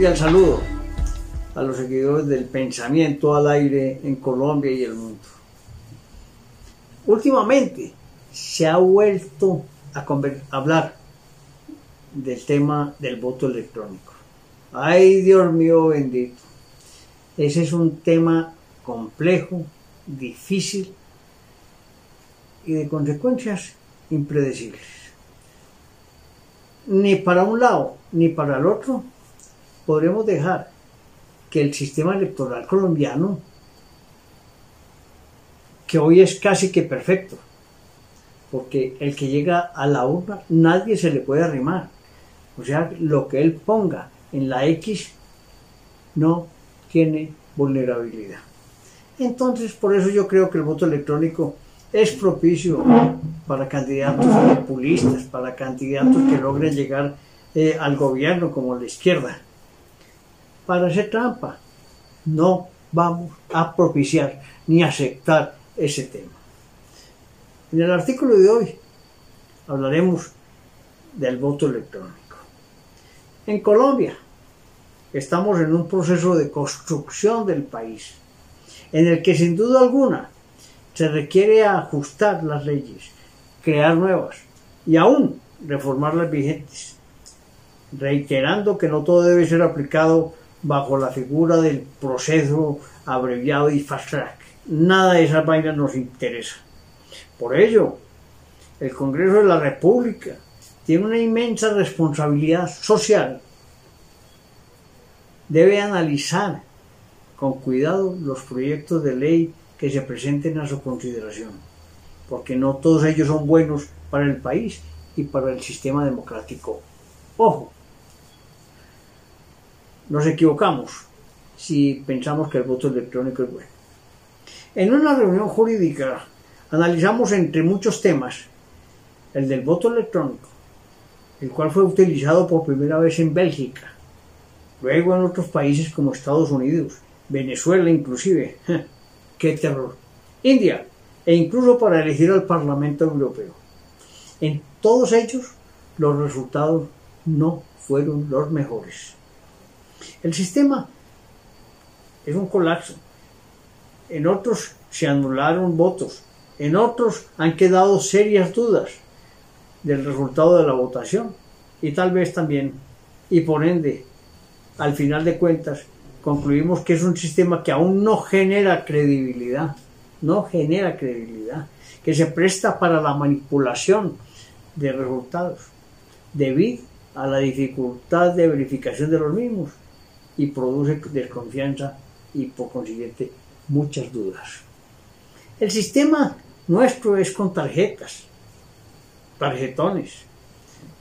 cordial saludo a los seguidores del pensamiento al aire en Colombia y el mundo. Últimamente se ha vuelto a hablar del tema del voto electrónico. Ay, Dios mío bendito. Ese es un tema complejo, difícil y de consecuencias impredecibles. Ni para un lado ni para el otro podremos dejar que el sistema electoral colombiano, que hoy es casi que perfecto, porque el que llega a la urna nadie se le puede arrimar. O sea, lo que él ponga en la X no tiene vulnerabilidad. Entonces, por eso yo creo que el voto electrónico es propicio para candidatos populistas, para candidatos que logren llegar eh, al gobierno como la izquierda. Para hacer trampa, no vamos a propiciar ni aceptar ese tema. En el artículo de hoy hablaremos del voto electrónico. En Colombia estamos en un proceso de construcción del país, en el que sin duda alguna se requiere ajustar las leyes, crear nuevas y aún reformar las vigentes, reiterando que no todo debe ser aplicado bajo la figura del proceso abreviado y fast track. Nada de esas vainas nos interesa. Por ello, el Congreso de la República tiene una inmensa responsabilidad social. Debe analizar con cuidado los proyectos de ley que se presenten a su consideración, porque no todos ellos son buenos para el país y para el sistema democrático. Ojo, nos equivocamos si pensamos que el voto electrónico es bueno. En una reunión jurídica analizamos entre muchos temas el del voto electrónico, el cual fue utilizado por primera vez en Bélgica, luego en otros países como Estados Unidos, Venezuela inclusive. ¡Qué terror! India, e incluso para elegir al Parlamento Europeo. En todos ellos los resultados no fueron los mejores. El sistema es un colapso. En otros se anularon votos, en otros han quedado serias dudas del resultado de la votación. Y tal vez también, y por ende, al final de cuentas, concluimos que es un sistema que aún no genera credibilidad, no genera credibilidad, que se presta para la manipulación de resultados debido a la dificultad de verificación de los mismos y produce desconfianza y por consiguiente muchas dudas. El sistema nuestro es con tarjetas, tarjetones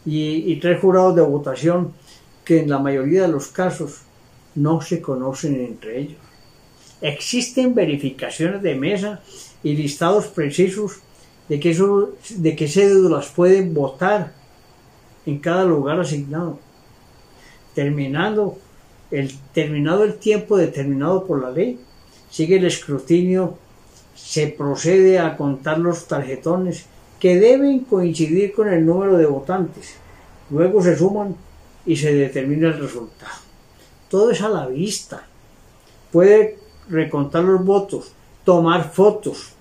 y, tres jurados de votación que en la mayoría de los casos no se conocen entre ellos. Existen verificaciones de mesa y listados precisos de que, eso, de que cédulas pueden votar en cada lugar asignado. Terminando el, terminado el tiempo determinado por la ley, sigue el escrutinio, se procede a contar los tarjetones que deben coincidir con el número de votantes. Luego se suman y se determina el resultado todo es a la vista. Puede recontar los votos, tomar fotos,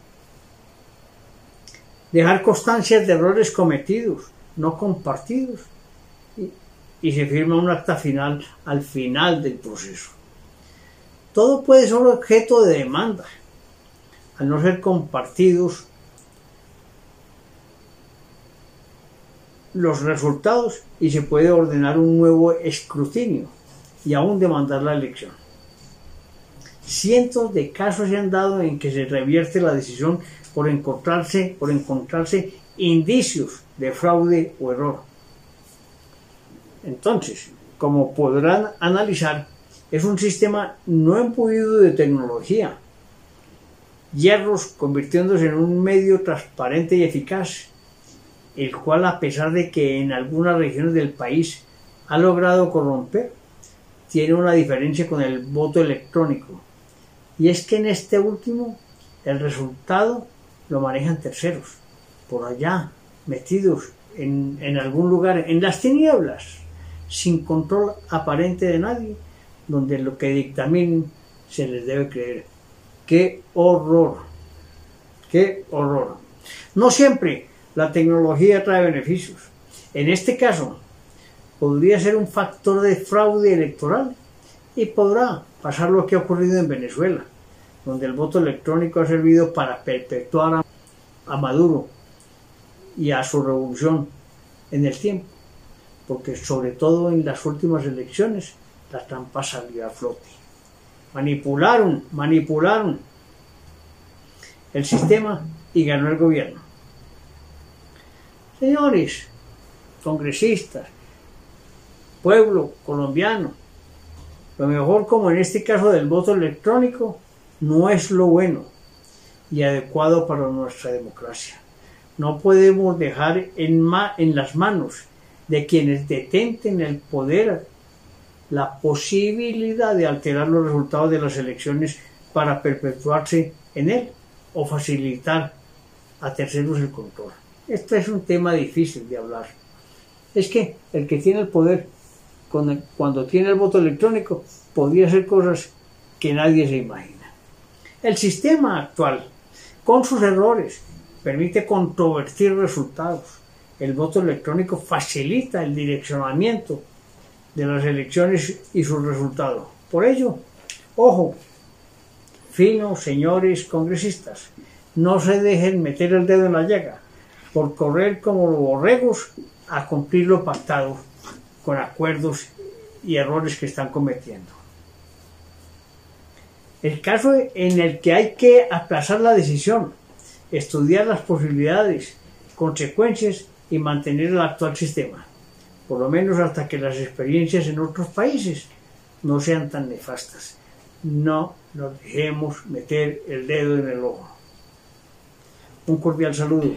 dejar constancias de errores cometidos, no compartidos, y, se firma un acta final al final del proceso. Todo puede ser objeto de demanda, al no ser compartidos los resultados y se puede ordenar un nuevo escrutinio y aún demandar la elección. Cientos de casos se han dado en que se revierte la decisión por encontrarse, por encontrarse indicios de fraude o error. Entonces, como podrán analizar, es un sistema no empuido de tecnología, hierros convirtiéndose en un medio transparente y eficaz, el cual a pesar de que en algunas regiones del país ha logrado corromper, tiene una diferencia con el voto electrónico. Y es que en este último el resultado lo manejan terceros, por allá, metidos en, en algún lugar, en las tinieblas, sin control aparente de nadie, donde lo que dictaminen se les debe creer. ¡Qué horror! ¡Qué horror! No siempre la tecnología trae beneficios. En este caso, podría ser un factor de fraude electoral y podrá pasar lo que ha ocurrido en Venezuela, donde el voto electrónico ha servido para perpetuar a, Maduro y a su revolución en el tiempo, porque sobre todo en las últimas elecciones la trampa salió a flote. Manipularon, manipularon el sistema y ganó el gobierno. Señores, congresistas, pueblo colombiano, lo mejor, como en este caso del voto electrónico, no es lo bueno y adecuado para nuestra democracia. No podemos dejar en, las manos de quienes detenten el poder la posibilidad de alterar los resultados de las elecciones para perpetuarse en él o facilitar a terceros el control. Esto es un tema difícil de hablar. Es que el que tiene el poder cuando tiene el voto electrónico, podría hacer cosas que nadie se imagina. El sistema actual, con sus errores, permite controvertir resultados. El voto electrónico facilita el direccionamiento de las elecciones y sus resultados. Por ello, ojo, finos señores congresistas, no se dejen meter el dedo en la llaga por correr como los borregos a cumplir lo pactado con acuerdos y errores que están cometiendo. El caso en el que hay que aplazar la decisión, estudiar las posibilidades, consecuencias y mantener el actual sistema, por lo menos hasta que las experiencias en otros países no sean tan nefastas. No nos dejemos meter el dedo en el ojo. Un cordial saludo.